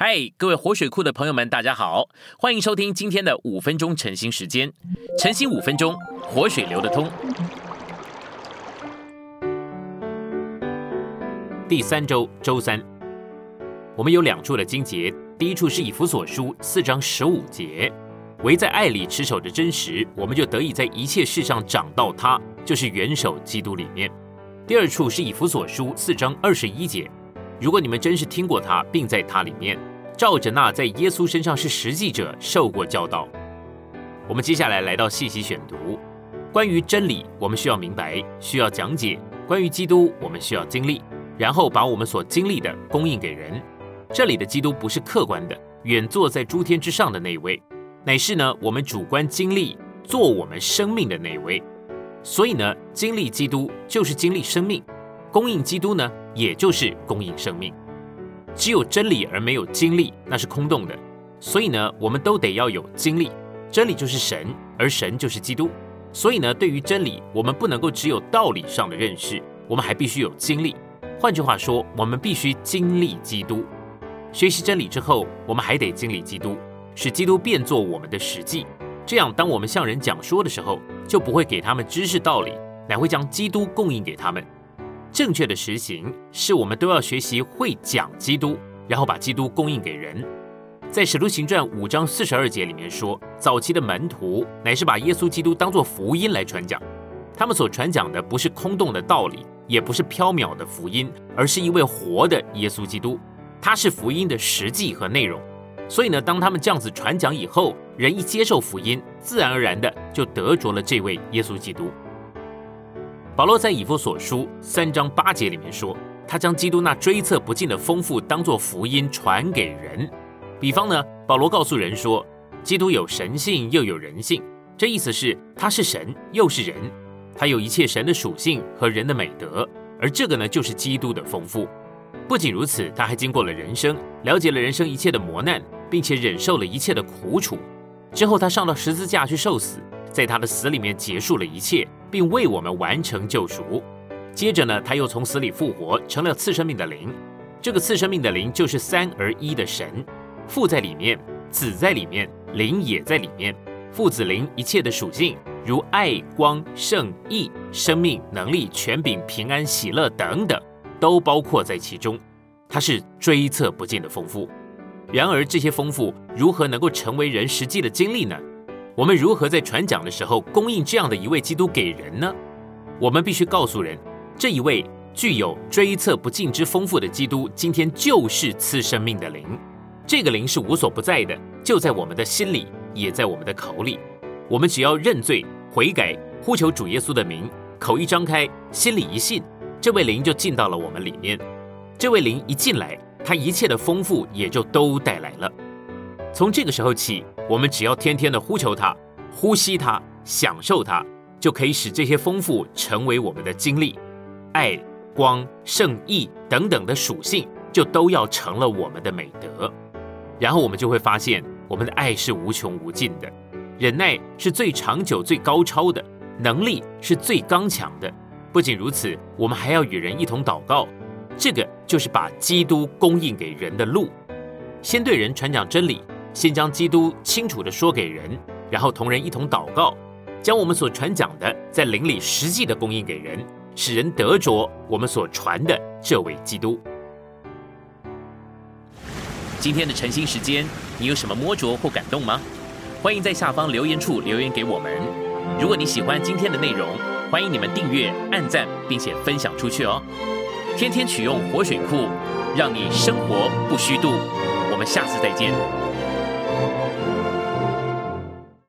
嗨，各位活水库的朋友们，大家好，欢迎收听今天的五分钟晨兴时间。晨兴五分钟，活水流得通。第三周周三，我们有两处的经节，第一处是以弗所书四章十五节，唯在爱里持守着真实，我们就得以在一切事上长到他，就是元首基督里面。第二处是以弗所书四章二十一节。如果你们真是听过他，并在他里面，照着那在耶稣身上是实际者受过教导，我们接下来来到细细选读。关于真理，我们需要明白，需要讲解；关于基督，我们需要经历，然后把我们所经历的供应给人。这里的基督不是客观的，远坐在诸天之上的那位，乃是呢我们主观经历做我们生命的那位。所以呢，经历基督就是经历生命。供应基督呢，也就是供应生命。只有真理而没有经历，那是空洞的。所以呢，我们都得要有经历。真理就是神，而神就是基督。所以呢，对于真理，我们不能够只有道理上的认识，我们还必须有经历。换句话说，我们必须经历基督。学习真理之后，我们还得经历基督，使基督变作我们的实际。这样，当我们向人讲说的时候，就不会给他们知识道理，乃会将基督供应给他们。正确的实行是我们都要学习会讲基督，然后把基督供应给人。在使徒行传五章四十二节里面说，早期的门徒乃是把耶稣基督当作福音来传讲，他们所传讲的不是空洞的道理，也不是缥缈的福音，而是一位活的耶稣基督，他是福音的实际和内容。所以呢，当他们这样子传讲以后，人一接受福音，自然而然的就得着了这位耶稣基督。保罗在以弗所书三章八节里面说，他将基督那追测不尽的丰富当作福音传给人。比方呢，保罗告诉人说，基督有神性又有人性，这意思是他是神又是人，他有一切神的属性和人的美德，而这个呢就是基督的丰富。不仅如此，他还经过了人生，了解了人生一切的磨难，并且忍受了一切的苦楚。之后他上到十字架去受死，在他的死里面结束了一切。并为我们完成救赎。接着呢，他又从死里复活，成了次生命的灵。这个次生命的灵就是三而一的神，父在里面，子在里面，灵也在里面。父子灵一切的属性，如爱、光、圣、义、生命、能力、权柄、平安、喜乐等等，都包括在其中。它是追测不尽的丰富。然而，这些丰富如何能够成为人实际的经历呢？我们如何在传讲的时候供应这样的一位基督给人呢？我们必须告诉人，这一位具有追测不尽之丰富的基督，今天就是赐生命的灵。这个灵是无所不在的，就在我们的心里，也在我们的口里。我们只要认罪悔改，呼求主耶稣的名，口一张开，心里一信，这位灵就进到了我们里面。这位灵一进来，他一切的丰富也就都带来了。从这个时候起，我们只要天天的呼求他，呼吸他，享受他，就可以使这些丰富成为我们的经历。爱、光、圣、义等等的属性，就都要成了我们的美德。然后我们就会发现，我们的爱是无穷无尽的，忍耐是最长久、最高超的，能力是最刚强的。不仅如此，我们还要与人一同祷告，这个就是把基督供应给人的路。先对人传讲真理。先将基督清楚地说给人，然后同人一同祷告，将我们所传讲的在灵里实际的供应给人，使人得着我们所传的这位基督。今天的晨兴时间，你有什么摸着或感动吗？欢迎在下方留言处留言给我们。如果你喜欢今天的内容，欢迎你们订阅、按赞，并且分享出去哦。天天取用活水库，让你生活不虚度。我们下次再见。